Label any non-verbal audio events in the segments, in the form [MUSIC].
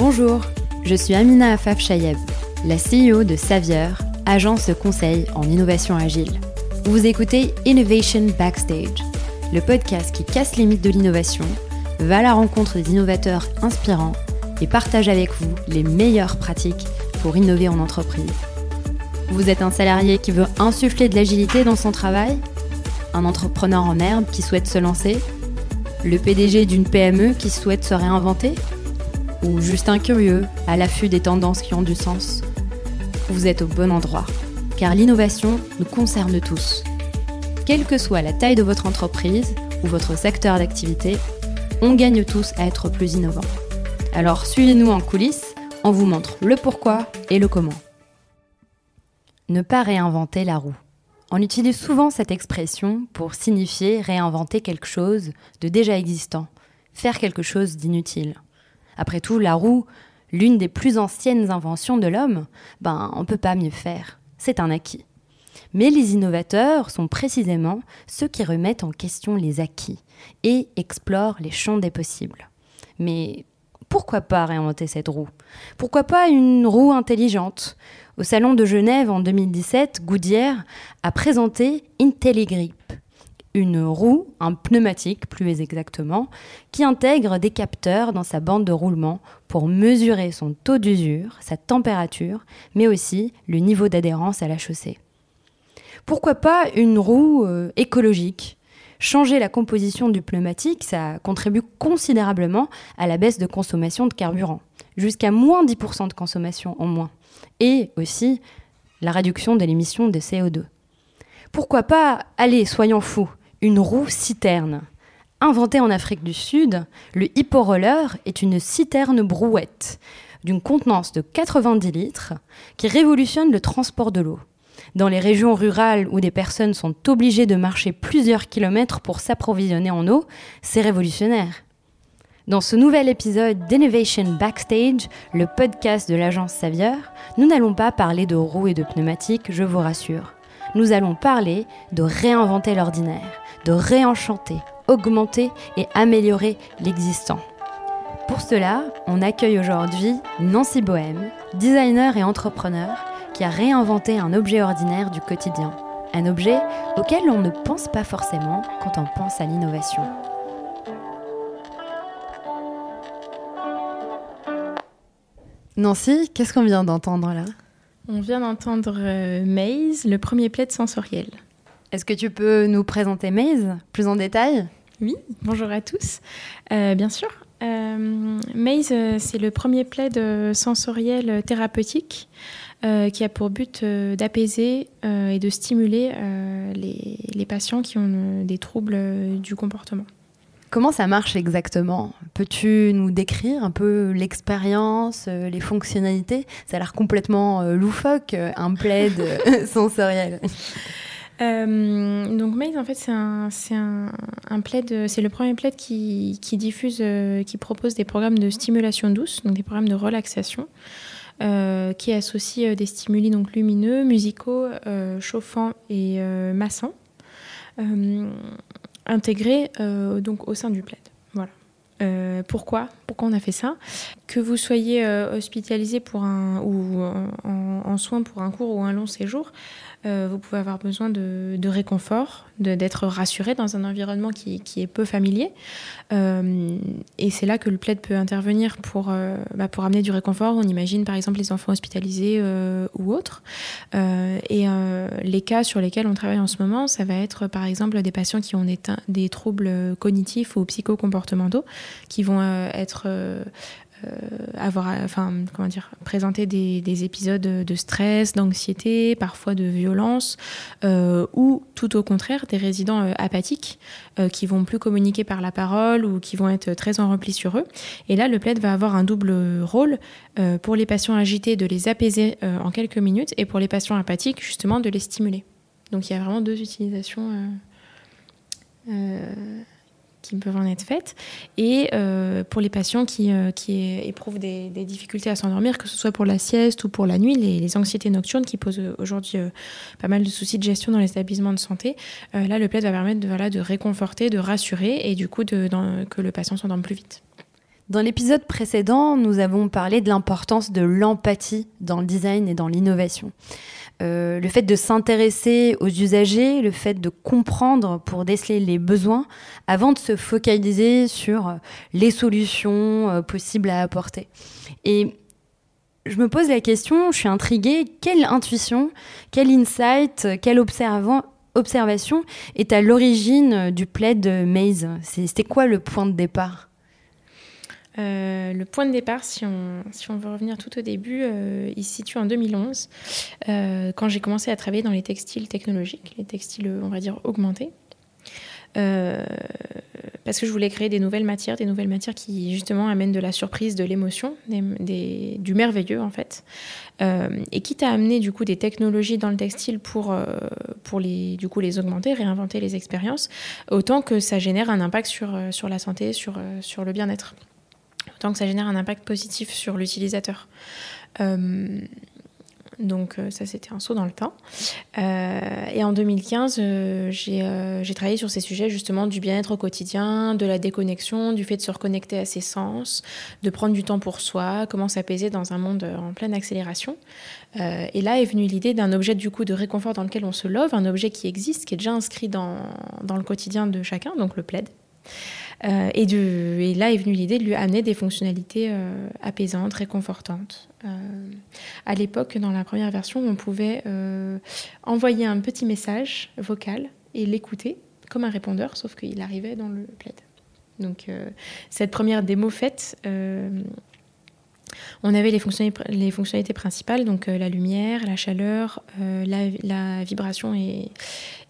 Bonjour, je suis Amina Afaf Chayeb, la CEO de Savieur, agence conseil en innovation agile. Vous écoutez Innovation Backstage, le podcast qui casse les mythes de l'innovation, va à la rencontre des innovateurs inspirants et partage avec vous les meilleures pratiques pour innover en entreprise. Vous êtes un salarié qui veut insuffler de l'agilité dans son travail? Un entrepreneur en herbe qui souhaite se lancer? Le PDG d'une PME qui souhaite se réinventer? Ou juste un curieux à l'affût des tendances qui ont du sens Vous êtes au bon endroit, car l'innovation nous concerne tous. Quelle que soit la taille de votre entreprise ou votre secteur d'activité, on gagne tous à être plus innovants. Alors suivez-nous en coulisses, on vous montre le pourquoi et le comment. Ne pas réinventer la roue. On utilise souvent cette expression pour signifier réinventer quelque chose de déjà existant, faire quelque chose d'inutile. Après tout, la roue, l'une des plus anciennes inventions de l'homme, ben on peut pas mieux faire. C'est un acquis. Mais les innovateurs sont précisément ceux qui remettent en question les acquis et explorent les champs des possibles. Mais pourquoi pas réinventer cette roue? Pourquoi pas une roue intelligente? Au Salon de Genève en 2017, Goodyear a présenté IntelliGrip, une roue, un pneumatique plus exactement, qui intègre des capteurs dans sa bande de roulement pour mesurer son taux d'usure, sa température, mais aussi le niveau d'adhérence à la chaussée. Pourquoi pas une roue euh, écologique? Changer la composition du pneumatique, ça contribue considérablement à la baisse de consommation de carburant, jusqu'à moins 10% de consommation en moins, et aussi la réduction de l'émission de CO2. Pourquoi pas, allez, soyons fous, une roue citerne Inventée en Afrique du Sud, le Hippo-Roller est une citerne brouette d'une contenance de 90 litres qui révolutionne le transport de l'eau dans les régions rurales où des personnes sont obligées de marcher plusieurs kilomètres pour s'approvisionner en eau, c'est révolutionnaire. Dans ce nouvel épisode d'Innovation Backstage, le podcast de l'agence Savieur, nous n'allons pas parler de roues et de pneumatiques, je vous rassure. Nous allons parler de réinventer l'ordinaire, de réenchanter, augmenter et améliorer l'existant. Pour cela, on accueille aujourd'hui Nancy Bohème, designer et entrepreneur, qui a réinventé un objet ordinaire du quotidien, un objet auquel on ne pense pas forcément quand on pense à l'innovation. Nancy, qu'est-ce qu'on vient d'entendre là? On vient d'entendre euh, Maze, le premier plaid sensoriel. Est-ce que tu peux nous présenter Maze plus en détail? Oui, bonjour à tous. Euh, bien sûr. Euh, Maze, c'est le premier plaid sensoriel thérapeutique euh, qui a pour but euh, d'apaiser euh, et de stimuler les, patients qui ont des troubles du comportement. Comment ça marche exactement? Peux-tu nous décrire un peu l'expérience, les fonctionnalités? Ça a l'air complètement loufoque, un plaid [LAUGHS] sensoriel. [LAUGHS] donc Maze, en fait, c'est un, un, un, plaid, c'est le premier plaid qui, qui diffuse, qui propose des programmes de stimulation douce, donc des programmes de relaxation. Euh, qui associe euh, des stimuli donc lumineux, musicaux, euh, chauffants et massants, intégrés donc au sein du plaid. Voilà. pourquoi Pourquoi on a fait ça Que vous soyez hospitalisé pour un, ou en, soins pour un court ou un long séjour, euh, vous pouvez avoir besoin de, réconfort, d'être rassuré dans un environnement qui, est peu familier. Euh, et c'est là que le plaid peut intervenir pour, euh, bah, pour amener du réconfort. On imagine par exemple les enfants hospitalisés ou autres. et les cas sur lesquels on travaille en ce moment, ça va être par exemple des patients qui ont des, des troubles cognitifs ou psychocomportementaux, qui vont être euh, avoir, enfin, comment dire, présenter des, épisodes de stress, d'anxiété, parfois de violence, euh, ou tout au contraire des résidents euh, apathiques qui vont plus communiquer par la parole ou qui vont être très en repli sur eux. Et là, le plaid va avoir un double rôle pour les patients agités de les apaiser en quelques minutes et pour les patients apathiques justement de les stimuler. Donc il y a vraiment deux utilisations qui peuvent en être faites. Et euh, pour les patients qui, euh, qui éprouvent des, difficultés à s'endormir, que ce soit pour la sieste ou pour la nuit, les, anxiétés nocturnes qui posent aujourd'hui euh, pas mal de soucis de gestion dans les établissements de santé, là, le plaid va permettre de, voilà, de réconforter, de rassurer et du coup que le patient s'endorme plus vite. Dans l'épisode précédent, nous avons parlé de l'importance de l'empathie dans le design et dans l'innovation. Euh, le fait de s'intéresser aux usagers, le fait de comprendre pour déceler les besoins avant de se focaliser sur les solutions euh, possibles à apporter. Et je me pose la question, je suis intriguée, quelle intuition, quel insight, quelle observation est à l'origine du plaid Maze? C'était quoi le point de départ? Euh, le point de départ, si on, veut revenir tout au début, euh, il se situe en 2011, euh, quand j'ai commencé à travailler dans les textiles technologiques, les textiles, on va dire, augmentés. parce que je voulais créer des nouvelles matières, des nouvelles matières qui justement amènent de la surprise, de l'émotion, du merveilleux en fait. et quitte à amener du coup des technologies dans le textile pour, les, augmenter, réinventer les expériences, autant que ça génère un impact sur, la santé, sur le bien-être tant que ça génère un impact positif sur l'utilisateur. Euh, donc euh, ça, c'était un saut dans le temps. Euh, et en 2015, j'ai travaillé sur ces sujets justement du bien-être au quotidien, de la déconnexion, du fait de se reconnecter à ses sens, de prendre du temps pour soi, comment s'apaiser dans un monde en pleine accélération. et là est venue l'idée d'un objet du coup de réconfort dans lequel on se love, un objet qui existe, qui est déjà inscrit dans, dans le quotidien de chacun, donc le plaid. Euh, et, là est venue l'idée de lui amener des fonctionnalités euh, apaisantes, réconfortantes. Euh, à l'époque, dans la première version, on pouvait envoyer un petit message vocal et l'écouter comme un répondeur, sauf qu'il arrivait dans le plaid. Donc cette première démo faite, on avait les fonctionnalités, principales, donc la lumière, la chaleur, la, vibration et,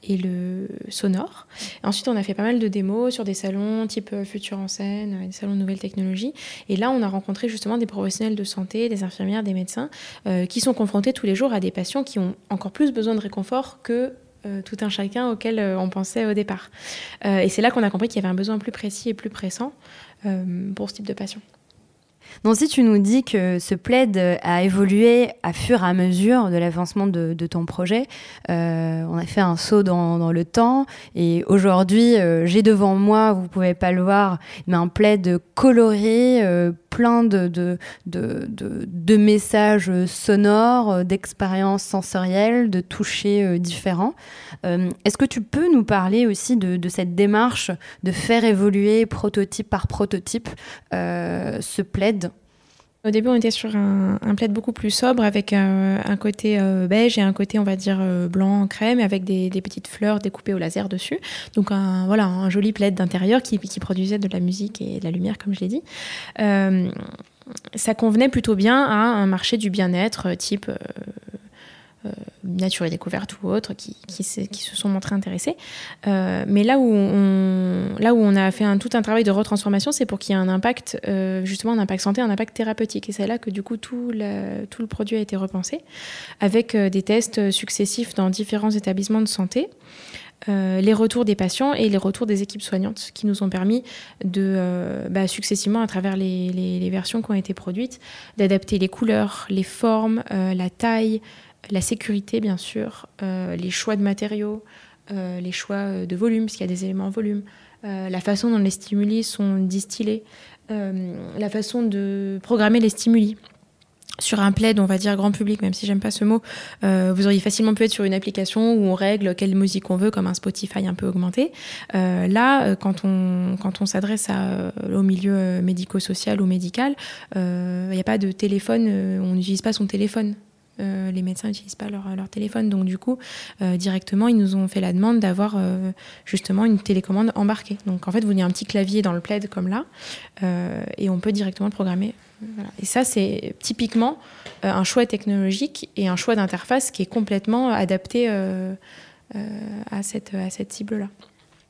le sonore. ensuite, on a fait pas mal de démos sur des salons type euh, Futur en scène, euh, des salons de nouvelles technologies. Et là, on a rencontré justement des professionnels de santé, des infirmières, des médecins, euh, qui sont confrontés tous les jours à des patients qui ont encore plus besoin de réconfort que tout un chacun auquel on pensait au départ. et c'est là qu'on a compris qu'il y avait un besoin plus précis et plus pressant pour ce type de patient. Nancy, tu nous dis que ce plaid a évolué à fur et à mesure de l'avancement de, ton projet. Euh, on a fait un saut dans, le temps et aujourd'hui, euh, j'ai devant moi, vous pouvez pas le voir, mais un plaid coloré, euh, plein de, de, de, messages sonores, d'expériences sensorielles, de touchés différents. Est-ce que tu peux nous parler aussi de, cette démarche de faire évoluer prototype par prototype ce plaid? Au début, on était sur un, plaid beaucoup plus sobre avec un, côté euh, beige et un côté, on va dire, euh, blanc crème avec des, petites fleurs découpées au laser dessus. Donc, un, voilà, un joli plaid d'intérieur qui, produisait de la musique et de la lumière, comme je l'ai dit. Euh, ça convenait plutôt bien à un marché du bien-être type euh, nature et découverte ou autres qui, se sont montrés intéressés. Euh, mais là où, on, a fait tout un travail de retransformation, c'est pour qu'il y ait un impact, euh, justement un impact santé, un impact thérapeutique. Et c'est là que du coup tout, le produit a été repensé avec des tests successifs dans différents établissements de santé. les retours des patients et les retours des équipes soignantes qui nous ont permis de bah, successivement à travers les, versions qui ont été produites d'adapter les couleurs, les formes, la taille, la sécurité, bien sûr, euh, les choix de matériaux, euh, les choix euh, de volume, parce qu'il y a des éléments en volume, la façon dont les stimuli sont distillés, la façon de programmer les stimuli. Sur un plaid, on va dire grand public, même si j'aime pas ce mot, vous auriez facilement pu être sur une application où on règle quelle musique on veut, comme un Spotify un peu augmenté. là, quand on, quand on s'adresse au milieu médico-social ou médical, il n'y a pas de téléphone, on n'utilise pas son téléphone euh, les médecins n'utilisent pas leur, téléphone. Donc du coup, euh, directement, ils nous ont fait la demande d'avoir euh, justement une télécommande embarquée. Donc en fait, vous avez un petit clavier dans le plaid comme là, et on peut directement programmer. Et ça, c'est typiquement un choix technologique et un choix d'interface qui est complètement adapté à cette, à cette cible-là.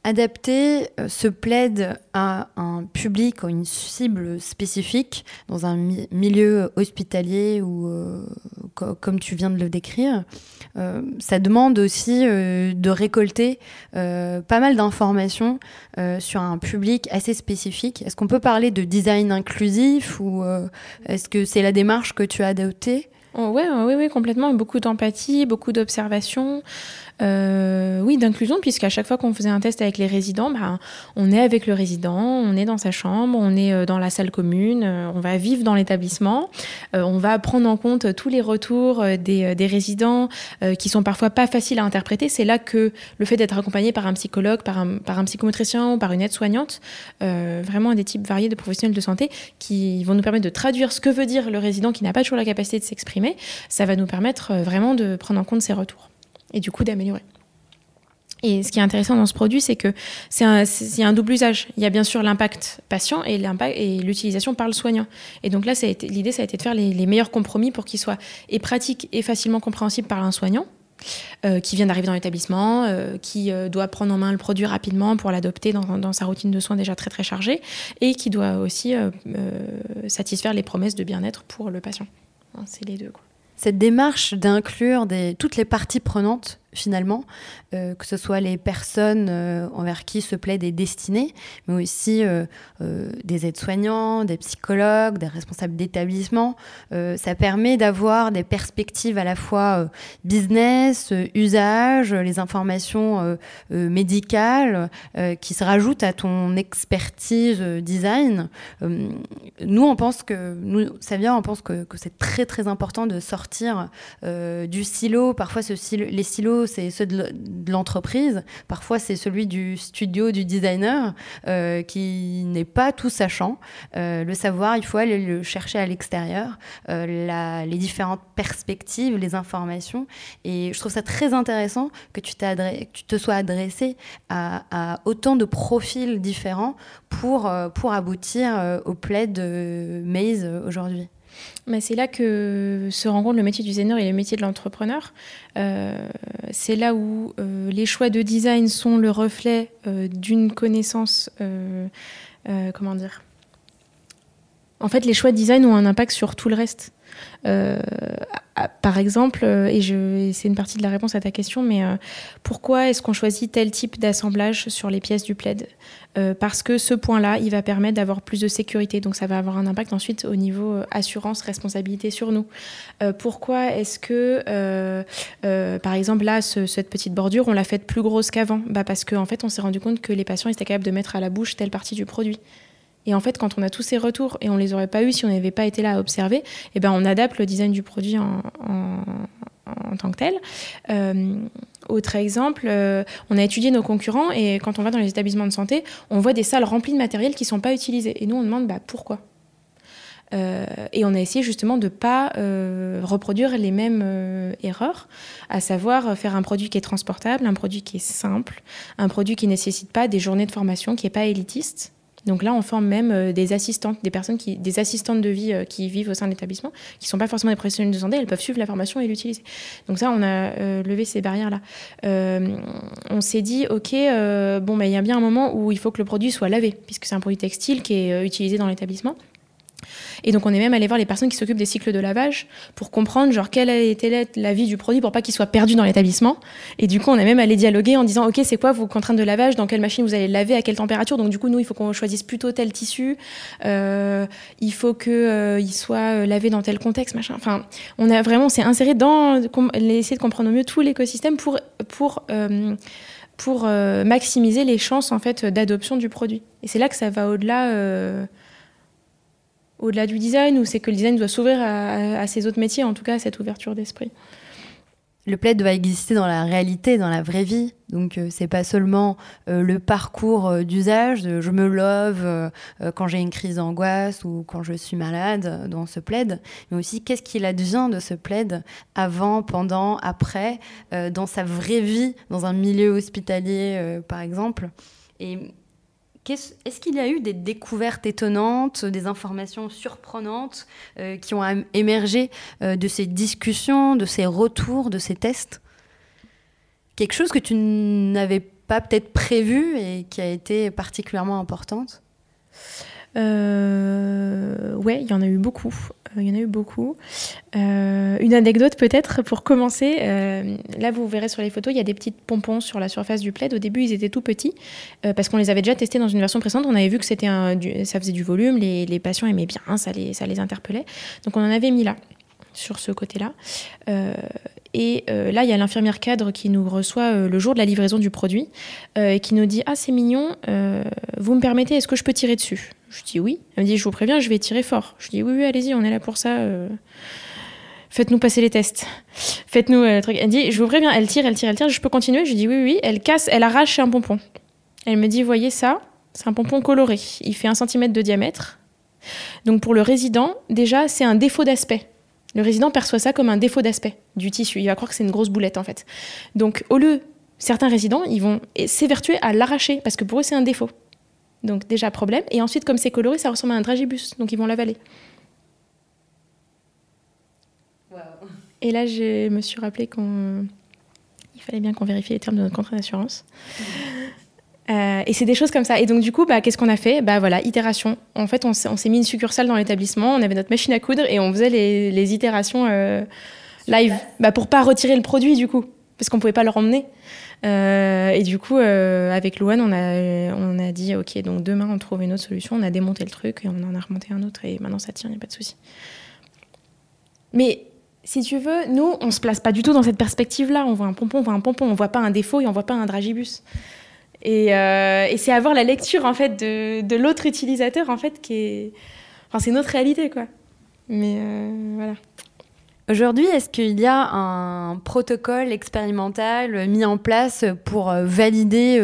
Adapter se euh, plaide à un public ou une cible spécifique dans un milieu hospitalier ou euh, comme tu viens de le décrire, euh, ça demande aussi de récolter pas mal d'informations sur un public assez spécifique. Est-ce qu'on peut parler de design inclusif ou est-ce que c'est la démarche que tu as adoptée? Oh, ouais, oui, oui, complètement. Beaucoup d'empathie, beaucoup d'observation. Euh, Oui, d'inclusion, puisqu'à chaque fois qu'on faisait un test avec les résidents, bah, on est avec le résident, on est dans sa chambre, on est euh, dans la salle commune, euh, on va vivre dans l'établissement, on va prendre en compte tous les retours des, des résidents qui sont parfois pas faciles à interpréter. C'est là que le fait d'être accompagné par un psychologue, par un, par un psychomotricien ou par une aide-soignante, vraiment des types variés de professionnels de santé qui vont nous permettre de traduire ce que veut dire le résident qui n'a pas toujours la capacité de s'exprimer, ça va nous permettre vraiment de prendre en compte ces retours et du coup d'améliorer. Et ce qui est intéressant dans ce produit, c'est que c'est un, un, double usage. Il y a bien sûr l'impact patient et l'utilisation par le soignant. Et donc là, l'idée, ça a été de faire les, meilleurs compromis pour qu'il soit et pratique et facilement compréhensible par un soignant. Euh, qui vient d'arriver dans l'établissement, euh, qui euh, doit prendre en main le produit rapidement pour l'adopter dans, sa routine de soins déjà très très chargée, et qui doit aussi satisfaire les promesses de bien-être pour le patient. C'est les deux. Cette démarche d'inclure toutes les parties prenantes finalement, euh, que ce soit les personnes euh, envers qui ce plaide est destiné, mais aussi euh, des aides-soignants, des psychologues, des responsables d'établissement. ça permet d'avoir des perspectives à la fois business, usage, les informations médicales qui se rajoutent à ton expertise design. nous, on pense que, nous, vient, on pense que, que c'est très très important de sortir du silo. Parfois, ce les silos c'est ceux de l'entreprise. Parfois, c'est celui du studio, du designer, euh, qui n'est pas tout sachant. Euh, le savoir, il faut aller le chercher à l'extérieur, euh, les différentes perspectives, les informations. Et je trouve ça très intéressant que tu, te sois adressé à, autant de profils différents pour, pour aboutir au plaid de Maze aujourd'hui. C'est là que se rencontre le métier du designer et le métier de l'entrepreneur. Euh, c'est là où euh, les choix de design sont le reflet euh, d'une connaissance, comment dire? En fait, les choix de design ont un impact sur tout le reste. Par exemple, et c'est une partie de la réponse à ta question, mais pourquoi est-ce qu'on choisit tel type d'assemblage sur les pièces du plaid euh, parce que ce point-là, il va permettre d'avoir plus de sécurité. Donc ça va avoir un impact ensuite au niveau euh, assurance, responsabilité sur nous. Euh, pourquoi est-ce que, par exemple, là, cette petite bordure, on l'a faite plus grosse qu'avant? Bah Parce qu'en en fait, on s'est rendu compte que les patients étaient capables de mettre à la bouche telle partie du produit. Et en fait, quand on a tous ces retours et on les aurait pas eu si on n'avait pas été là à observer, eh ben on adapte le design du produit en, en tant que tel. Euh, autre exemple, euh, on a étudié nos concurrents et quand on va dans les établissements de santé, on voit des salles remplies de matériel qui ne sont pas utilisés. Et nous, on demande bah, pourquoi? Euh, et on a essayé justement de ne pas reproduire les mêmes erreurs, à savoir faire un produit qui est transportable, un produit qui est simple, un produit qui ne nécessite pas des journées de formation, qui n'est pas élitiste. Donc là, on forme même euh, des assistantes, des personnes qui, des assistantes de vie euh, qui vivent au sein de l'établissement, qui sont pas forcément des professionnels de santé, elles peuvent suivre la formation et l'utiliser. Donc ça, on a euh, levé ces barrières-là. on s'est dit, ok, bon, bah, il y a bien un moment où il faut que le produit soit lavé, puisque c'est un produit textile qui est utilisé dans l'établissement. Et donc on est même allé voir les personnes qui s'occupent des cycles de lavage pour comprendre genre quelle été la vie du produit pour pas qu'il soit perdu dans l'établissement. Et du coup on est même allé dialoguer en disant ok c'est quoi vos contraintes de lavage, dans quelle machine vous allez le laver, à quelle température? Donc du coup nous il faut qu'on choisisse plutôt tel tissu, euh, il faut que euh, soit euh, lavé dans tel contexte machin. Enfin on a vraiment s'est inséré dans essayer de comprendre au mieux tout l'écosystème pour pour pour maximiser les chances en fait d'adoption du produit. Et c'est là que ça va au-delà au-delà du design ou c'est que le design doit s'ouvrir à, ces autres métiers, en tout cas à cette ouverture d'esprit le plaid doit exister dans la réalité, dans la vraie vie. Donc euh, c'est pas seulement euh, le parcours euh, d'usage, je me love quand j'ai une crise d'angoisse ou quand je suis malade dans ce plaid, mais aussi qu'est-ce qu'il advient de ce plaid avant, pendant, après, dans sa vraie vie, dans un milieu hospitalier par exemple? Est-ce qu'il y a eu des découvertes étonnantes, des informations surprenantes euh, qui ont émergé euh, de ces discussions, de ces retours, de ces tests? Quelque chose que tu n'avais pas peut-être prévu et qui a été particulièrement importante? Euh, Ouais, il y en a eu beaucoup. Euh, il y en a eu beaucoup. Euh, une anecdote peut-être pour commencer. Euh, là, vous verrez sur les photos, il y a des petites pompons sur la surface du plaid. Au début, ils étaient tout petits parce qu'on les avait déjà testés dans une version précédente. On avait vu que c'était ça faisait du volume, les, patients aimaient bien, les, ça les interpellait. Donc on en avait mis là sur ce côté-là. Et là, il y a l'infirmière cadre qui nous reçoit le jour de la livraison du produit et qui nous dit Ah, c'est mignon, vous me permettez, est-ce que je peux tirer dessus? Je dis oui. Elle me dit Je vous préviens, je vais tirer fort. Je dis Oui, oui, allez-y, on est là pour ça. Faites-nous passer les tests. Faites-nous le truc. Elle dit Je vous préviens, elle tire, elle tire, elle tire, je peux continuer? Je dis Oui, oui. Elle casse, elle arrache un pompon. Elle me dit Voyez ça, c'est un pompon coloré. Il fait un centimètre de diamètre. Donc pour le résident, déjà, c'est un défaut d'aspect. Le résident perçoit ça comme un défaut d'aspect du tissu. Il va croire que c'est une grosse boulette en fait. Donc au lieu, certains résidents, ils vont s'évertuer à l'arracher parce que pour eux c'est un défaut. Donc déjà problème. Et ensuite, comme c'est coloré, ça ressemble à un dragibus. Donc ils vont l'avaler. Et là, je me suis rappelé qu'il fallait bien qu'on vérifie les termes de notre contrat d'assurance. [LAUGHS] Euh, et c'est des choses comme ça. Et donc, du coup, bah, qu'est-ce qu'on a fait? Bah voilà, itération. En fait, on s'est mis une succursale dans l'établissement, on avait notre machine à coudre et on faisait les, itérations euh, live. Bah, pour pas retirer le produit, du coup, parce qu'on pouvait pas le ramener. Euh, et du coup, avec Louane, on a, on a dit ok, donc demain, on trouve une autre solution. On a démonté le truc et on en a remonté un autre et maintenant ça tient, il n'y a pas de souci. Mais si tu veux, nous, on se place pas du tout dans cette perspective-là. On voit un pompon, on voit un pompon, on voit pas un défaut et on voit pas un dragibus. Euh, et, c'est avoir la lecture en fait de, l'autre utilisateur en fait qui est, enfin c'est notre réalité quoi. Mais euh, voilà. Aujourd'hui, est-ce qu'il y a un protocole expérimental mis en place pour euh, valider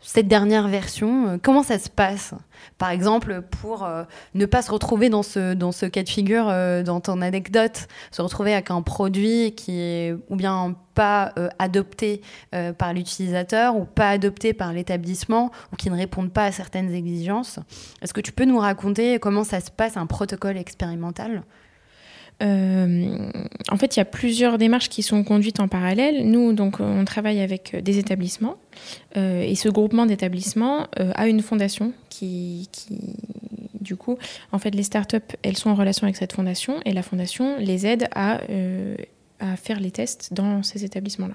cette dernière version, euh, comment ça se passe? Par exemple, pour euh, ne pas se retrouver dans ce, dans ce cas de figure, euh, dans ton anecdote, se retrouver avec un produit qui est ou bien pas adopté par l'utilisateur ou pas adopté par l'établissement ou qui ne répondent pas à certaines exigences. Est-ce que tu peux nous raconter comment ça se passe un protocole expérimental? euh, en fait, il y a plusieurs démarches qui sont conduites en parallèle. Nous, donc, on travaille avec des établissements euh, et ce groupement d'établissements euh, a une fondation qui, du coup, en fait, les startups, elles sont en relation avec cette fondation et la fondation les aide à, à faire les tests dans ces établissements-là.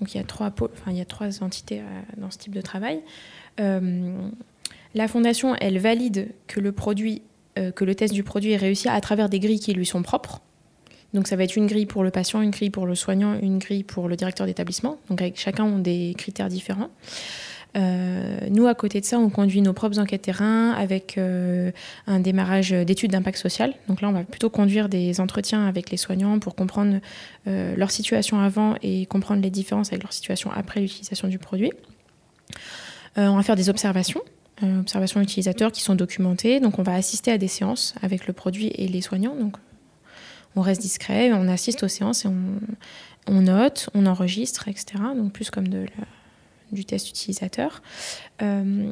Donc, il y a trois, enfin, il y a trois entités dans ce type de travail. la fondation, elle valide que le produit euh, que le test du produit est réussi à travers des grilles qui lui sont propres. Donc ça va être une grille pour le patient, une grille pour le soignant, une grille pour le directeur d'établissement. Donc chacun ont des critères différents. Euh, nous, à côté de ça, on conduit nos propres enquêtes terrain avec euh, un démarrage d'études d'impact social. Donc là, on va plutôt conduire des entretiens avec les soignants pour comprendre leur situation avant et comprendre les différences avec leur situation après l'utilisation du produit. on va faire des observations observations utilisateurs qui sont documentées. Donc on va assister à des séances avec le produit et les soignants. Donc on reste discret, on assiste aux séances et on, note, on enregistre, etc. Donc plus comme du test utilisateur. Euh,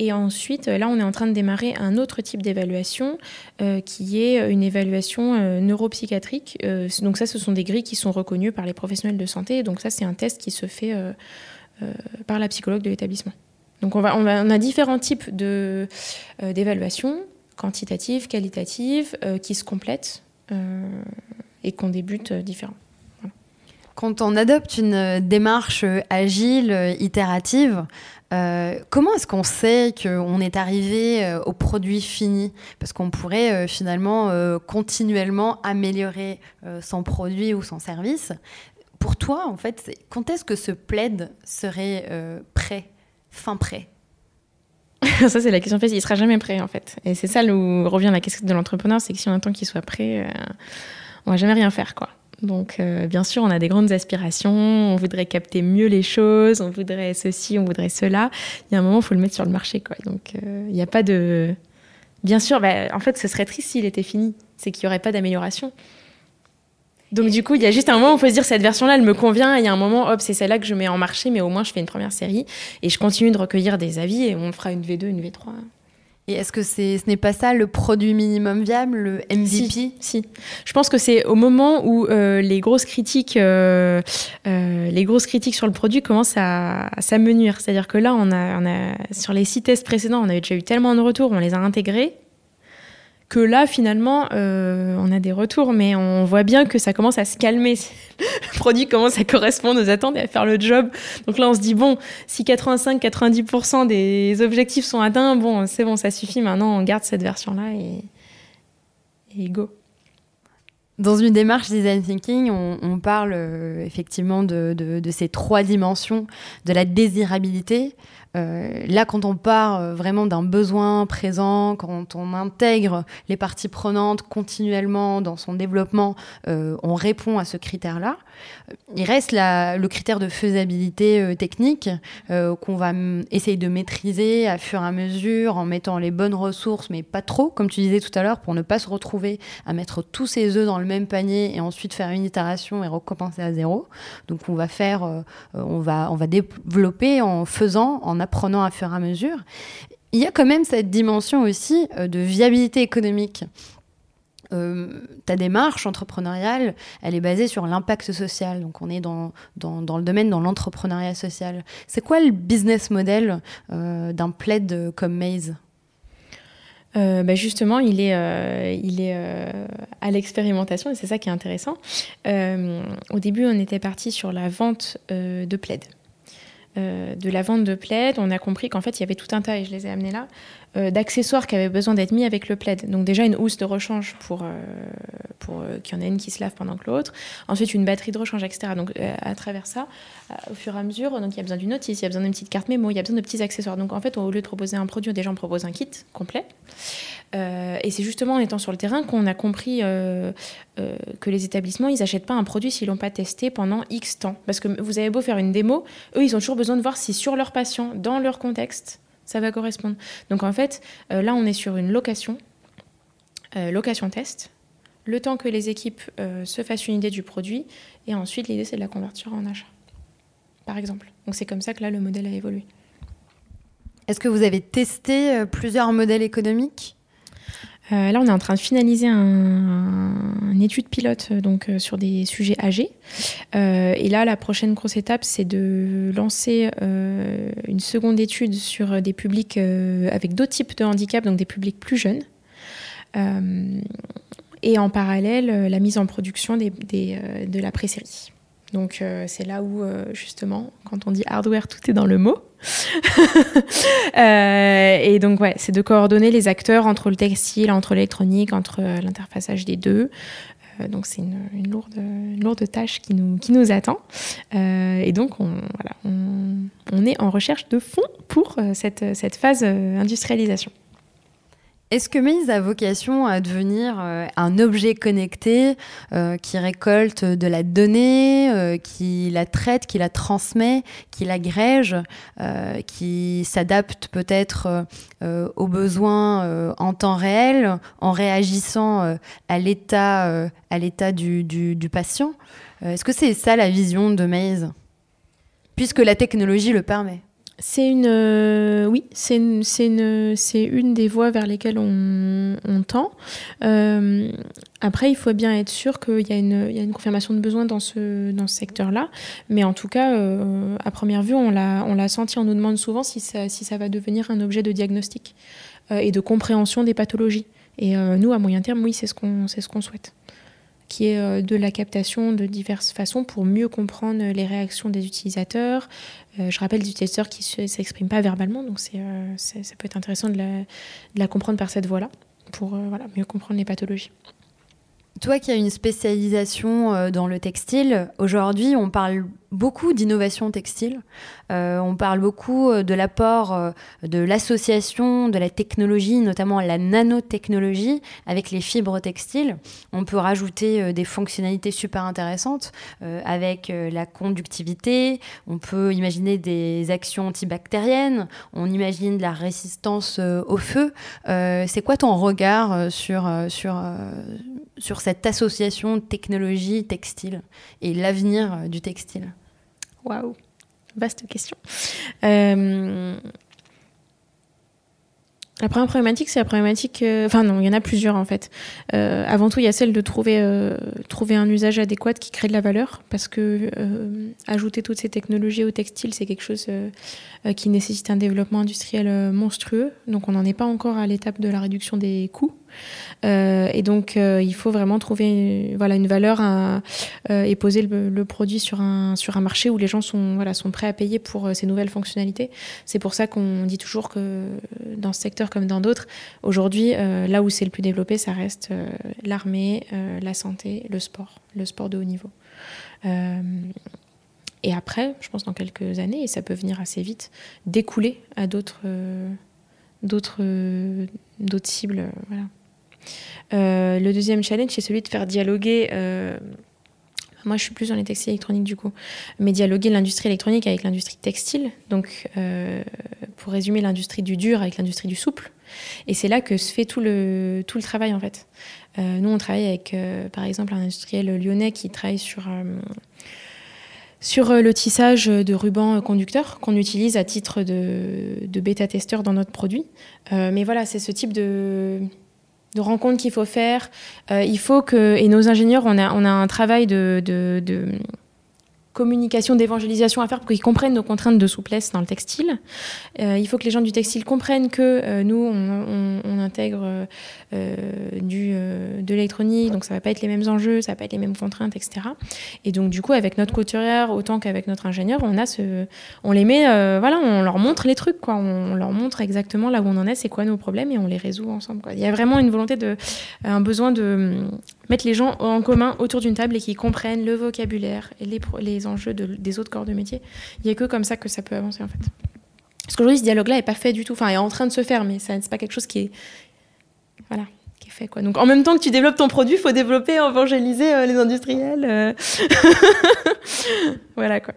et ensuite, là, on est en train de démarrer un autre type d'évaluation euh, qui est une évaluation neuropsychiatrique. donc ça, ce sont des grilles qui sont reconnues par les professionnels de santé. Donc ça, c'est un test qui se fait par la psychologue de l'établissement. Donc on, a différents types euh, d'évaluations, quantitatives, qualitatives, euh, qui se complètent euh, et qu'on débute différents. Quand on adopte une démarche agile, itérative, comment est-ce qu'on sait qu'on est arrivé au produit fini? Parce qu'on pourrait finalement continuellement améliorer son produit ou son service. Pour toi, en fait, quand est-ce que ce plaid serait prêt? Fin prêt [LAUGHS] ça, c'est la question facile. Il sera jamais prêt, en fait. Et c'est ça où revient la question de l'entrepreneur, c'est que si on attend qu'il soit prêt, euh, on va jamais rien faire, quoi. Donc, euh, bien sûr, on a des grandes aspirations, on voudrait capter mieux les choses, on voudrait ceci, on voudrait cela. Il y a un moment, il faut le mettre sur le marché, quoi. Donc, euh, il n'y a pas de... Bien sûr, bah, en fait, ce serait triste s'il était fini. C'est qu'il n'y aurait pas d'amélioration. Donc du coup, il y a juste un moment où il faut se dire cette version-là, elle me convient. Et il y a un moment, hop, c'est celle-là que je mets en marché, mais au moins je fais une première série et je continue de recueillir des avis et on fera une V2, une V3. Et est-ce que c'est, ce n'est pas ça le produit minimum viable, le MVP si, Je pense que c'est au moment où euh, les grosses critiques, euh, euh, les grosses critiques sur le produit commencent à, à s'amenuire. C'est-à-dire que là, on a, on a, sur les six tests précédents, on avait déjà eu tellement de retours, on les a intégrés que là, finalement, euh, on a des retours, mais on voit bien que ça commence à se calmer. [LAUGHS] le produit commence à correspondre aux attentes et à faire le job. Donc là, on se dit, bon, si 85-90% des objectifs sont atteints, bon, c'est bon, ça suffit. Maintenant, on garde cette version-là et, et go. Dans une démarche design thinking, on, parle euh, effectivement de, de, ces trois dimensions de la désirabilité, euh, là, quand on part euh, vraiment d'un besoin présent, quand on intègre les parties prenantes continuellement dans son développement, euh, on répond à ce critère-là. Il reste le critère de faisabilité technique qu'on va essayer de maîtriser à fur et à mesure en mettant les bonnes ressources, mais pas trop, comme tu disais tout à l'heure, pour ne pas se retrouver à mettre tous ses œufs dans le même panier et ensuite faire une itération et recommencer à zéro. Donc on va faire, on va, on va développer en faisant, en apprenant à fur et à mesure. Il y a quand même cette dimension aussi euh, de viabilité économique. Euh, ta démarche entrepreneuriale, elle est basée sur l'impact social. Donc, on est dans, dans, le domaine, dans l'entrepreneuriat social. C'est quoi le business model euh, d'un plaid comme Maze? Bah, justement, il est, il est à l'expérimentation et c'est ça qui est intéressant. au début, on était parti sur la vente de plaid. Euh, de la vente de plaid, on a compris qu'en fait, il y avait tout un tas, et je les ai amenés là, d'accessoires qui avaient besoin d'être mis avec le plaid. Donc déjà une housse de rechange pour, euh, pour qu'il y en ait une qui se lave pendant que l'autre. Ensuite une batterie de rechange, etc. Donc à travers ça, au fur et à mesure, donc il y a besoin d'une notice, il y a besoin d'une petite carte mémo, il y a besoin de petits accessoires. Donc en fait, au lieu de proposer un produit, déjà on propose un kit complet. et c'est justement en étant sur le terrain qu'on a compris que les établissements, ils n'achètent pas un produit s'ils l'ont pas testé pendant X temps. Parce que vous avez beau faire une démo, eux, ils ont toujours besoin de voir si sur leur patient, dans leur contexte, ça va correspondre. Donc en fait, euh, là, on est sur une location, euh, location test, le temps que les équipes euh, se fassent une idée du produit, et ensuite l'idée c'est de la convertir en achat, par exemple. Donc c'est comme ça que là, le modèle a évolué. Est-ce que vous avez testé plusieurs modèles économiques? Euh, là, on est en train de finaliser une étude pilote euh, donc, euh, sur des sujets âgés. et là, la prochaine grosse étape, c'est de lancer une seconde étude sur des publics avec d'autres types de handicap, donc des publics plus jeunes. et en parallèle, la mise en production de la pré-série. Donc c'est là où, justement, quand on dit hardware, tout est dans le mot. [LAUGHS] Euh, et donc, ouais, c'est de coordonner les acteurs entre le textile, entre l'électronique, entre euh, l'interfaçage des deux. Euh, donc, c'est une, lourde, lourde tâche qui nous, qui nous attend. et donc, on, voilà, on, est en recherche de fonds pour cette, cette phase industrialisation. Est-ce que Maze a vocation à devenir euh, un objet connecté euh, qui récolte de la donnée, euh, qui la traite, qui la transmet, qui l'agrège, qui s'adapte peut-être aux besoins en temps réel, en réagissant à l'état à l'état du, patient? Est-ce que c'est ça la vision de Maze Puisque la technologie le permet. C'est une, euh, oui, c'est une, une, une, des voies vers lesquelles on, on tend. Euh, après, il faut bien être sûr qu'il y, a une, il y a une confirmation de besoin dans ce, dans ce secteur-là. Mais en tout cas, euh, à première vue, on l'a, senti. On nous demande souvent si ça, si ça va devenir un objet de diagnostic et de compréhension des pathologies. Et nous, à moyen terme, oui, c'est ce qu'on, c'est ce qu'on souhaite qui est euh, de la captation de diverses façons pour mieux comprendre les réactions des utilisateurs. Euh, je rappelle des utilisateurs qui ne s'expriment pas verbalement, donc euh, c'est, ça peut être intéressant de la, comprendre par cette voie-là, pour voilà, mieux comprendre les pathologies. Toi qui as une spécialisation dans le textile, aujourd'hui on parle beaucoup d'innovation textile. Euh, on parle beaucoup euh, de l'apport euh, de l'association de la technologie, notamment la nanotechnologie, avec les fibres textiles. On peut rajouter des fonctionnalités super intéressantes avec la conductivité. On peut imaginer des actions antibactériennes. On imagine de la résistance au feu. C'est quoi ton regard sur, sur, sur cette association technologie textile et l'avenir du textile? Waouh, vaste question. Euh, la première problématique, c'est la problématique. Euh, enfin, non, il y en a plusieurs en fait. Euh, avant tout, il y a celle de trouver, trouver un usage adéquat qui crée de la valeur, parce que ajouter toutes ces technologies au textile, c'est quelque chose qui nécessite un développement industriel monstrueux. Donc, on n'en est pas encore à l'étape de la réduction des coûts. Et donc, il faut vraiment trouver voilà, une valeur et poser le, produit sur un, sur un marché où les gens sont, voilà, sont prêts à payer pour ces nouvelles fonctionnalités. C'est pour ça qu'on dit toujours que dans ce secteur comme dans d'autres, aujourd'hui, là où c'est le plus développé, ça reste l'armée, la santé, le sport, le sport de haut niveau. Et après, je pense dans quelques années, et ça peut venir assez vite, découler à d'autres euh, euh, d'autres cibles. Voilà. Euh, le deuxième challenge, c'est celui de faire dialoguer. moi, je suis plus dans les textiles électroniques du coup, mais dialoguer l'industrie électronique avec l'industrie textile. Donc, pour résumer, l'industrie du dur avec l'industrie du souple. Et c'est là que se fait tout le, tout le travail en fait. nous, on travaille avec, par exemple, un industriel lyonnais qui travaille sur sur euh, le tissage de rubans conducteurs qu'on utilise à titre de, bêta-testeur dans notre produit. Euh, mais voilà, c'est ce type de, de rencontre qu'il faut faire. Euh, il faut que, et nos ingénieurs, on a, on a un travail de communication, d'évangélisation à faire pour qu'ils comprennent nos contraintes de souplesse dans le textile. Euh, il faut que les gens du textile comprennent que euh, nous, on, intègre euh, du, de l'électronique, donc ça va pas être les mêmes enjeux, ça va pas être les mêmes contraintes, etc. Et donc du coup, avec notre couturière autant qu'avec notre ingénieur, on a ce, on les met, voilà, on leur montre les trucs, quoi. On leur montre exactement là où on en est, c'est quoi nos problèmes, et on les résout ensemble. Il y a vraiment une volonté de, un besoin de mettre les gens en commun autour d'une table et qu'ils comprennent le vocabulaire et les, les enjeux des autres corps de métier. Il n'y a que comme ça que ça peut avancer en fait. Parce qu'aujourd'hui, ce dialogue-là n'est pas fait du tout. Enfin, il est en train de se faire, mais ce n'est pas quelque chose qui est. Voilà, fait quoi. Donc en même temps que tu développes ton produit, il faut développer, évangéliser euh, les industriels. Euh. [LAUGHS] voilà quoi.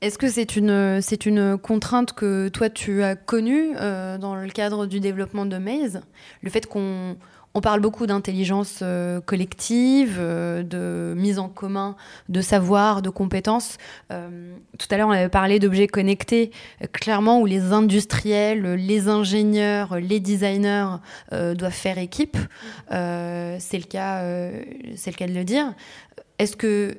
Est-ce que c'est une, c'est une contrainte que toi tu as connue euh, dans le cadre du développement de Maze? Le fait qu'on on parle beaucoup d'intelligence euh, collective, euh, de mise en commun de savoir, de compétences. Euh, tout à l'heure, on avait parlé d'objets connectés, clairement où les industriels, les ingénieurs, les designers doivent faire équipe. c'est le cas, c'est le cas de le dire. Est-ce que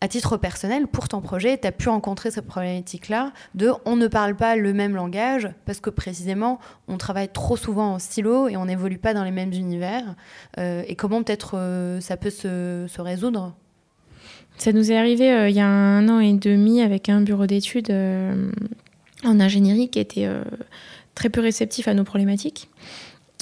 à titre personnel, pour ton projet, tu as pu rencontrer cette problématique-là de on ne parle pas le même langage parce que précisément on travaille trop souvent en silo et on n'évolue pas dans les mêmes univers. Euh, et comment peut-être euh, ça peut se, résoudre? Ça nous est arrivé euh, il y a un an et demi avec un bureau d'études en ingénierie qui était très peu réceptif à nos problématiques.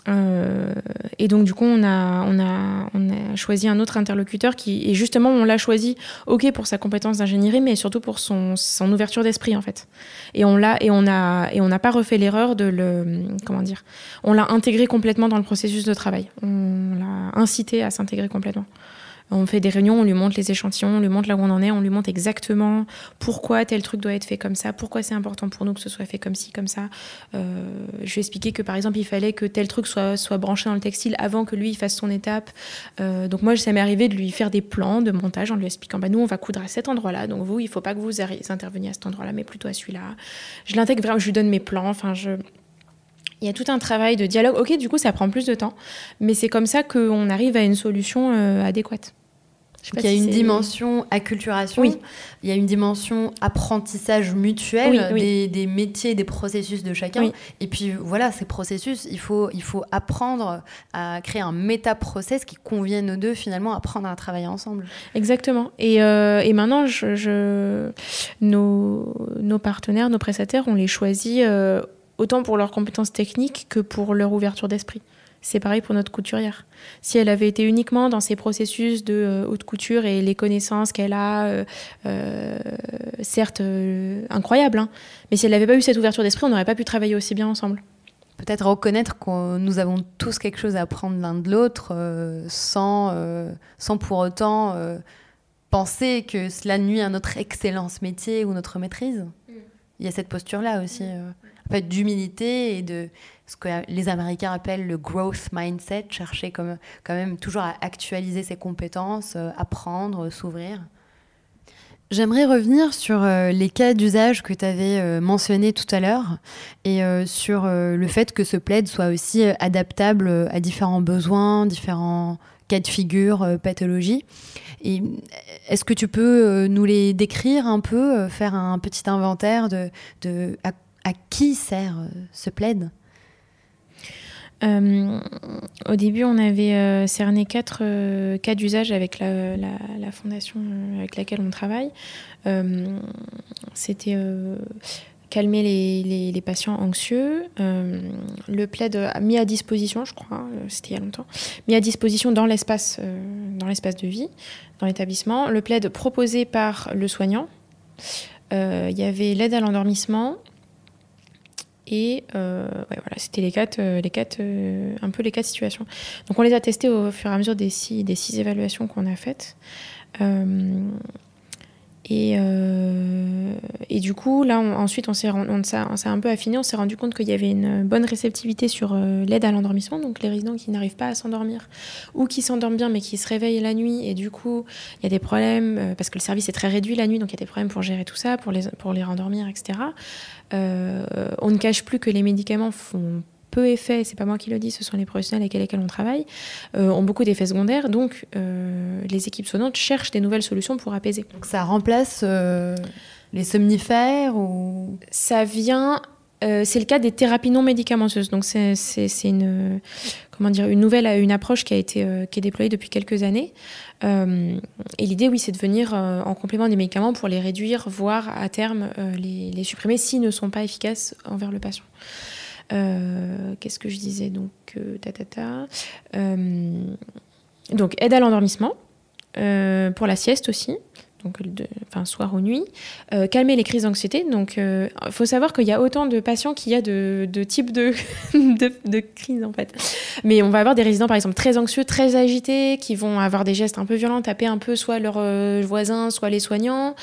Euh, et donc, du coup, on a, on, a, on a choisi un autre interlocuteur qui, et justement, on l'a choisi, ok, pour sa compétence d'ingénierie, mais surtout pour son, son ouverture d'esprit, en fait. Et on l'a, et on a, et on n'a pas refait l'erreur de le, comment dire, on l'a intégré complètement dans le processus de travail. On l'a incité à s'intégrer complètement. On fait des réunions, on lui montre les échantillons, on lui montre là où on en est, on lui montre exactement pourquoi tel truc doit être fait comme ça, pourquoi c'est important pour nous que ce soit fait comme ci, comme ça. Euh, je vais expliquer que par exemple, il fallait que tel truc soit, branché dans le textile avant que lui fasse son étape. Euh, donc moi, ça m'est arrivé de lui faire des plans de montage en lui expliquant bah, nous, on va coudre à cet endroit-là, donc vous, il faut pas que vous interveniez à cet endroit-là, mais plutôt à celui-là. Je l'intègre vraiment, je lui donne mes plans, enfin, je. Il y a tout un travail de dialogue. Ok, du coup, ça prend plus de temps, mais c'est comme ça qu'on arrive à une solution euh, adéquate il y a une dimension acculturation, oui. il y a une dimension apprentissage mutuel Des, métiers, des processus de chacun. Et puis voilà, ces processus, il faut, il faut apprendre à créer un méta-process qui convienne aux deux, finalement, apprendre à travailler ensemble. Exactement. Et, euh, et maintenant, je, nos, nos, partenaires, nos prestataires, on les choisit euh, autant pour leurs compétences techniques que pour leur ouverture d'esprit. C'est pareil pour notre couturière. Si elle avait été uniquement dans ses processus de euh, haute couture et les connaissances qu'elle a, euh, euh, certes incroyables, hein, mais si elle n'avait pas eu cette ouverture d'esprit, on n'aurait pas pu travailler aussi bien ensemble. Peut-être reconnaître que nous avons tous quelque chose à apprendre l'un de l'autre sans, sans pour autant penser que cela nuit à notre excellence métier ou notre maîtrise. Mm. Il y a cette posture-là aussi, en fait, d'humilité et de ce que les Américains appellent le growth mindset, chercher comme, quand même toujours à actualiser ses compétences, euh, apprendre, s'ouvrir. J'aimerais revenir sur euh, les cas d'usage que tu avais euh, mentionnés tout à l'heure et sur le fait que ce plaid soit aussi adaptable à différents besoins, différents cas de figure, pathologies. est-ce que tu peux nous les décrire un peu, faire un petit inventaire de, à, qui sert ce plaid? Euh, au début, on avait cerné quatre cas d'usage avec la, fondation avec laquelle on travaille. C'était calmer les, patients anxieux. le plaid mis à disposition, je crois, c'était il y a longtemps, mis à disposition dans l'espace, dans l'espace de vie, dans l'établissement. Le plaid proposé par le soignant. Il y avait l'aide à l'endormissement, et euh, voilà, c'était les quatre, euh, les quatre, euh, un peu les quatre situations. Donc on les a testés au fur et à mesure des six, évaluations qu'on a faites. Euh, et, du coup, là, ensuite, on s'est, on, s'est un peu affiné. On s'est rendu compte qu'il y avait une bonne réceptivité sur euh, l'aide à l'endormissement. Donc, les résidents qui n'arrivent pas à s'endormir ou qui s'endorment bien mais qui se réveillent la nuit. Et du coup, il y a des problèmes euh, parce que le service est très réduit la nuit. Donc, il y a des problèmes pour gérer tout ça, pour les, pour les rendormir, etc. on ne cache plus que les médicaments font peu effet, c'est pas moi qui le dis, ce sont les professionnels avec lesquels on travaille, euh, ont beaucoup d'effets secondaires. Donc, euh, les équipes soignantes cherchent des nouvelles solutions pour apaiser. Donc, ça remplace euh, les somnifères ou? Ça vient. c'est le cas des thérapies non médicamenteuses. Donc, c'est une, comment dire, une nouvelle une approche qui a été qui est déployée depuis quelques années. et l'idée, oui, c'est de venir en complément des médicaments pour les réduire, voire à terme les, les supprimer s'ils ne sont pas efficaces envers le patient. Euh, qu'est-ce que je disais donc euh, ta, ta, ta. Euh, donc aide à l'endormissement pour la sieste aussi enfin, soir ou nuit, calmer les crises d'anxiété. Donc, il faut savoir qu'il y a autant de patients qu'il y a de, types [LAUGHS] de, crises, en fait. Mais on va avoir des résidents, par exemple, très anxieux, très agités, qui vont avoir des gestes un peu violents, taper un peu soit leurs voisins, soit les soignants.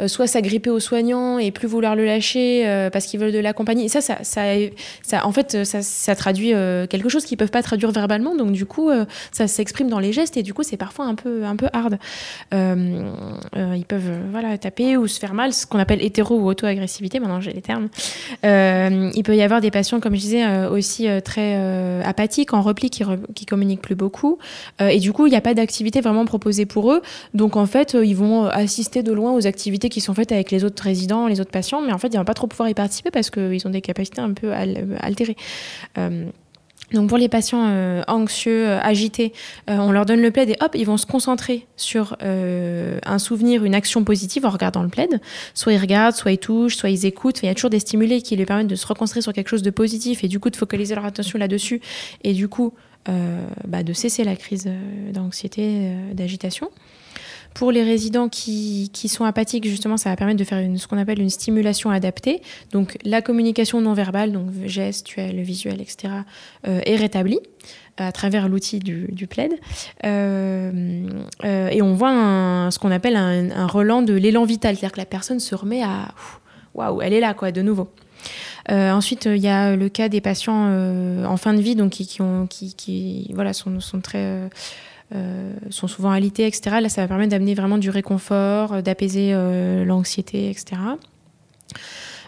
Euh, soit s'agripper aux soignants et plus vouloir le lâcher euh, parce qu'ils veulent de la compagnie. ça, ça, ça, en fait, ça, ça traduit euh, quelque chose qu'ils peuvent pas traduire verbalement. Donc du coup, ça s'exprime dans les gestes et du coup, c'est parfois un peu, un peu hard. Ils peuvent voilà taper ou se faire mal, ce qu'on appelle hétéro ou auto-agressivité. Maintenant, j'ai les termes. il peut y avoir des patients, comme je disais, aussi très apathiques, en repli, qui, qui communiquent plus beaucoup. et du coup, il n'y a pas d'activité vraiment proposée pour eux. Donc en fait, ils vont assister de loin aux activités qui sont faites avec les autres résidents, les autres patients, mais en fait, ils ne vont pas trop pouvoir y participer parce qu'ils ont des capacités un peu altérées. Euh, donc pour les patients euh, anxieux, euh, agités, on leur donne le plaid et hop, ils vont se concentrer sur un souvenir, une action positive en regardant le plaid. Soit ils regardent, soit ils touchent, soit ils écoutent. Il y a toujours des stimulés qui lui permettent de se reconstruire sur quelque chose de positif et du coup de focaliser leur attention là-dessus et du coup bah, de cesser la crise d'anxiété, d'agitation. Pour les résidents qui, sont apathiques, justement, ça va permettre de faire ce qu'on appelle une stimulation adaptée. Donc la communication non verbale, donc gestuelle, visuelle, etc., euh, est rétablie à travers l'outil du, plaid. Euh, euh, et on voit ce qu'on appelle un, relan de l'élan vital, c'est-à-dire que la personne se remet à... Waouh, elle est là, quoi, de nouveau. ensuite, il y a le cas des patients en fin de vie, donc qui, sont, très euh, sont souvent alités, etc. Là, ça va permettre d'amener vraiment du réconfort, euh, d'apaiser euh, l'anxiété, etc.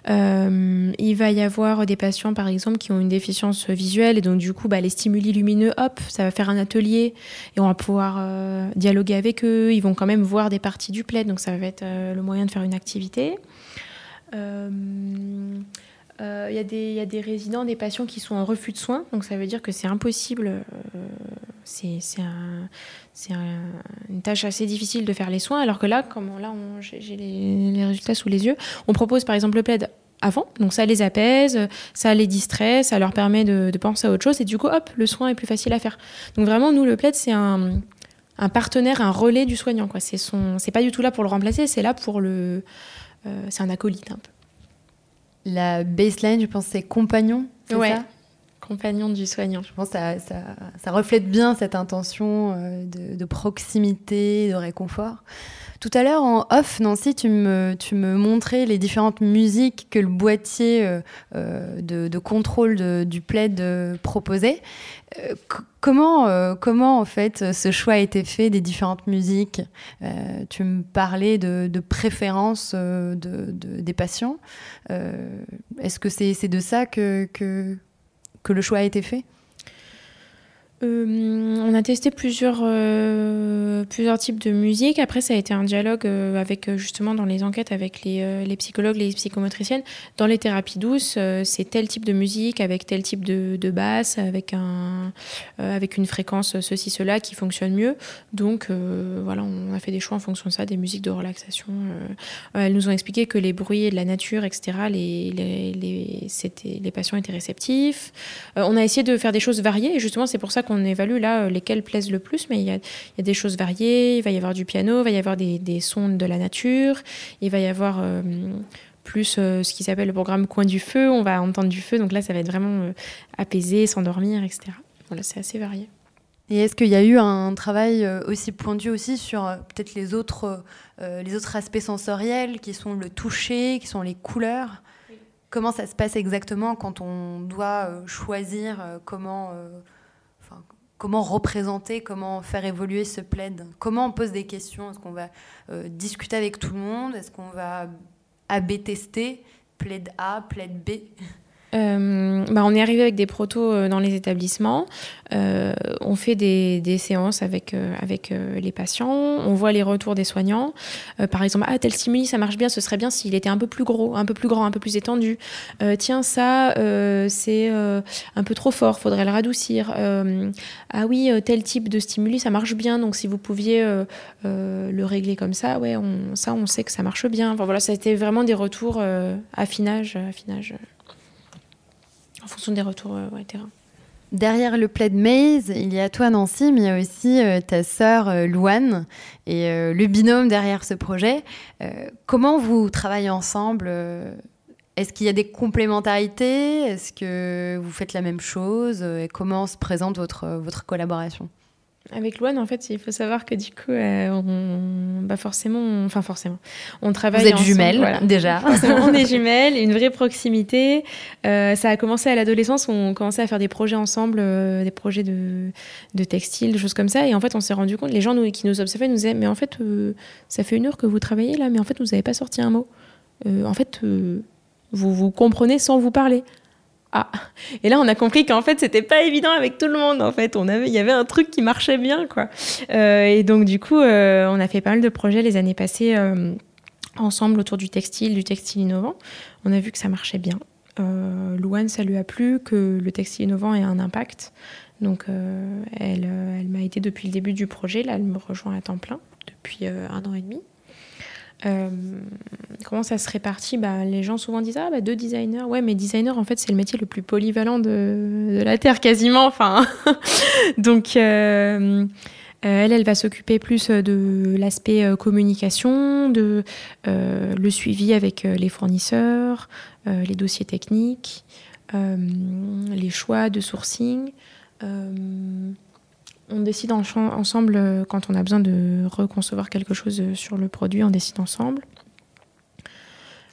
il va y avoir des patients, par exemple, qui ont une déficience visuelle et donc du coup, bah, les stimuli lumineux, hop, ça va faire un atelier et on va pouvoir dialoguer avec eux. Ils vont quand même voir des parties du plaid, donc ça va être le moyen de faire une activité. Euh, il y, y, a des résidents, des patients qui sont en refus de soins, donc ça veut dire que c'est impossible, euh, c'est un, une tâche assez difficile de faire les soins, alors que là, comme là j'ai les, résultats sous les yeux, on propose par exemple le plaid avant, donc ça les apaise, ça les distrait, ça leur permet de, penser à autre chose, et du coup, hop, le soin est plus facile à faire. Donc vraiment, nous, le plaid, c'est un, partenaire, un relais du soignant. C'est pas du tout là pour le remplacer, c'est là pour le... Euh, c'est un acolyte un peu. La baseline, je pense, c'est compagnon, ouais. ça? Compagnon du soignant. Je pense que ça, ça, reflète bien cette intention euh, de, proximité, de réconfort. Tout à l'heure, en off, Nancy, tu me, tu me montrais les différentes musiques que le boîtier euh, euh, de, contrôle du plaid proposait. Comment, comment en fait ce choix a été fait des différentes musiques? Tu me parlais de, de préférence de, des patients. Est-ce que c'est de ça que, que, le choix a été fait? On a testé plusieurs, euh, plusieurs types de musique. Après, ça a été un dialogue euh, avec, euh, justement, dans les enquêtes avec les, les psychologues, les psychomotriciennes. Dans les thérapies douces, c'est tel type de musique, avec tel type de, de basse, avec, un, avec une fréquence ceci, cela qui fonctionne mieux. Donc, voilà, on a fait des choix en fonction de ça, des musiques de relaxation. elles nous ont expliqué que les bruits de la nature, etc., les, les, les, les patients étaient réceptifs. on a essayé de faire des choses variées, et justement, c'est pour ça qu'on évalue là lesquels plaisent le plus, mais il y, a, des choses variées. Il va y avoir du piano, il va y avoir des, sons de la nature, il va y avoir euh, plus euh, ce qui s'appelle le programme Coin du Feu. On va entendre du feu, donc là, ça va être vraiment euh, apaisé, s'endormir, etc. Voilà, c'est assez varié. Et est-ce qu'il y a eu un travail aussi pointu aussi sur peut-être les autres, les autres aspects sensoriels qui sont le toucher, qui sont les couleurs? Comment ça se passe exactement quand on doit choisir comment comment représenter, comment faire évoluer ce plaid? Comment on pose des questions? Est-ce qu'on va euh, discuter avec tout le monde? Est-ce qu'on va AB tester? Plaid A, plaid B? Euh, bah, on est arrivé avec des protos euh, dans les établissements. Euh, on fait des, des séances avec, euh, avec les patients. On voit les retours des soignants. par exemple, ah, tel stimuli, ça marche bien. Ce serait bien s'il était un peu plus gros, un peu plus grand, un peu plus étendu. tiens, ça, c'est un peu trop fort. Faudrait le radoucir. ah oui, tel type de stimuli, ça marche bien. Donc, si vous pouviez le régler comme ça, ouais, on, ça, on sait que ça marche bien. Enfin, voilà, ça a été vraiment des retours affinage, affinage fonction des retours euh, terrain. Derrière le plaid maze, il y a toi Nancy, mais il y a aussi euh, ta sœur euh, Louane et le binôme derrière ce projet. comment vous travaillez ensemble Est-ce qu'il y a des complémentarités? Est-ce que vous faites la même chose? Et Comment se présente votre, votre collaboration? Avec Loane, en fait, il faut savoir que du coup, euh, on, bah forcément, enfin forcément, on travaille. Vous êtes jumelles déjà. [LAUGHS] on est [LAUGHS] jumelles, une vraie proximité. Euh, ça a commencé à l'adolescence, on commençait à faire des projets ensemble, euh, des projets de, de textile, des choses comme ça. Et en fait, on s'est rendu compte, les gens nous, qui nous observaient nous disaient, mais en fait, ça fait une heure que vous travaillez là, mais en fait, vous n'avez pas sorti un mot. en fait, vous vous comprenez sans vous parler. Ah. Et là, on a compris qu'en fait, c'était pas évident avec tout le monde. En fait, on avait, il y avait un truc qui marchait bien, quoi. Euh, et donc, du coup, euh, on a fait pas mal de projets les années passées euh, ensemble autour du textile, du textile innovant. On a vu que ça marchait bien. Louane, ça lui a plu que le textile innovant ait un impact. Donc, elle, elle m'a aidé depuis le début du projet. Là, elle me rejoint à temps plein depuis un an et demi. Euh, comment ça se répartit bah, Les gens souvent disent Ah, bah, deux designers. Ouais, mais designer, en fait, c'est le métier le plus polyvalent de, la Terre, quasiment. Enfin, [LAUGHS] donc, euh, euh, elle, elle va s'occuper plus de l'aspect communication, de le suivi avec les fournisseurs, les dossiers techniques, les choix de sourcing on décide ensemble euh, quand on a besoin de reconcevoir quelque chose euh, sur le produit, on décide ensemble.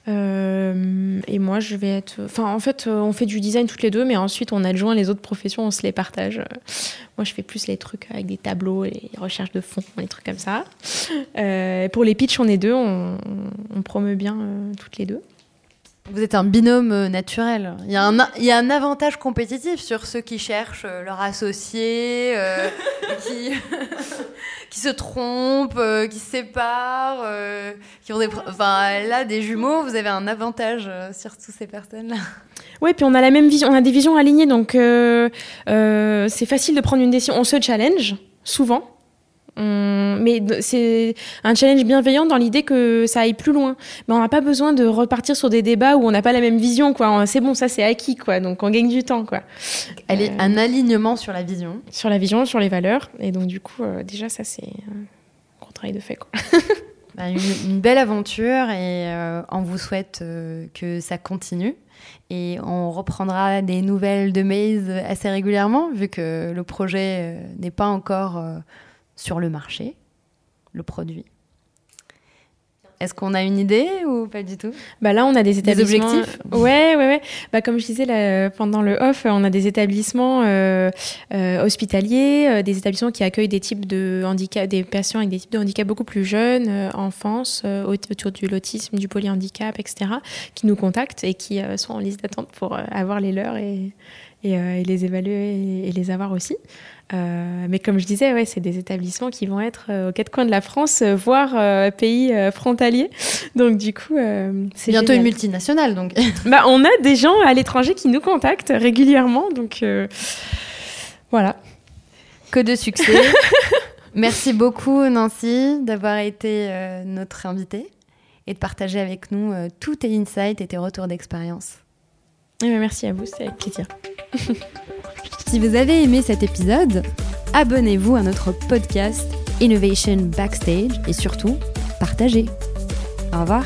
Euh, et moi, je vais être. Enfin, en fait, on fait du design toutes les deux, mais ensuite, on adjoint les autres professions, on se les partage. Moi, je fais plus les trucs avec des tableaux, les recherches de fonds, les trucs comme ça. pour les pitchs, on est deux, on, promeut bien toutes les deux. Vous êtes un binôme euh, naturel. Il y, a un, il y a un avantage compétitif sur ceux qui cherchent euh, leur associé, euh, [LAUGHS] qui, [LAUGHS] qui, se trompent, qui se séparent, qui ont des... Enfin, là, des jumeaux, vous avez un avantage sur toutes ces personnes-là. Oui, puis on a la même vision, on a des visions alignées, donc c'est facile de prendre une décision. On se challenge, souvent. Mais c'est un challenge bienveillant dans l'idée que ça aille plus loin. Mais on n'a pas besoin de repartir sur des débats où on n'a pas la même vision. quoi. C'est bon, ça c'est acquis, quoi. Donc on gagne du temps. quoi. Elle est un alignement sur la vision. Sur la vision, sur les valeurs. Et donc du coup, euh, déjà, ça c'est un gros travail de fait. Quoi. [LAUGHS] Bah, une, belle aventure et euh, on vous souhaite euh, que ça continue. Et on reprendra des nouvelles de Maze assez régulièrement, vu que le projet n'est pas encore sur le marché, le produit. Est-ce qu'on a une idée ou pas du tout? Bah là, on a des établissements. Des objectifs. Ouais, ouais, ouais. Bah comme je disais là, pendant le off, on a des établissements euh, euh, hospitaliers, euh, des établissements qui accueillent des types de handicap, des patients avec des types de handicap beaucoup plus jeunes, enfance, autour du l'autisme, du polyhandicap, etc., qui nous contactent et qui sont en liste d'attente pour avoir les leurs et, et, les évaluer et, les avoir aussi. Mais comme je disais, ouais, c'est des établissements qui vont être aux quatre coins de la France, voire pays frontaliers. [LAUGHS] Donc du coup, c'est bientôt une multinationale. Donc, [LAUGHS] bah, on a des gens à l'étranger qui nous contactent régulièrement. Donc voilà. Que de succès. [LAUGHS] Merci beaucoup Nancy d'avoir été notre invitée et de partager avec nous euh, tous tes insights et tes retours d'expérience. Eh ben, merci à vous, c'est avec plaisir. Si vous avez aimé cet épisode, abonnez-vous à notre podcast Innovation Backstage et surtout, partagez. Au revoir.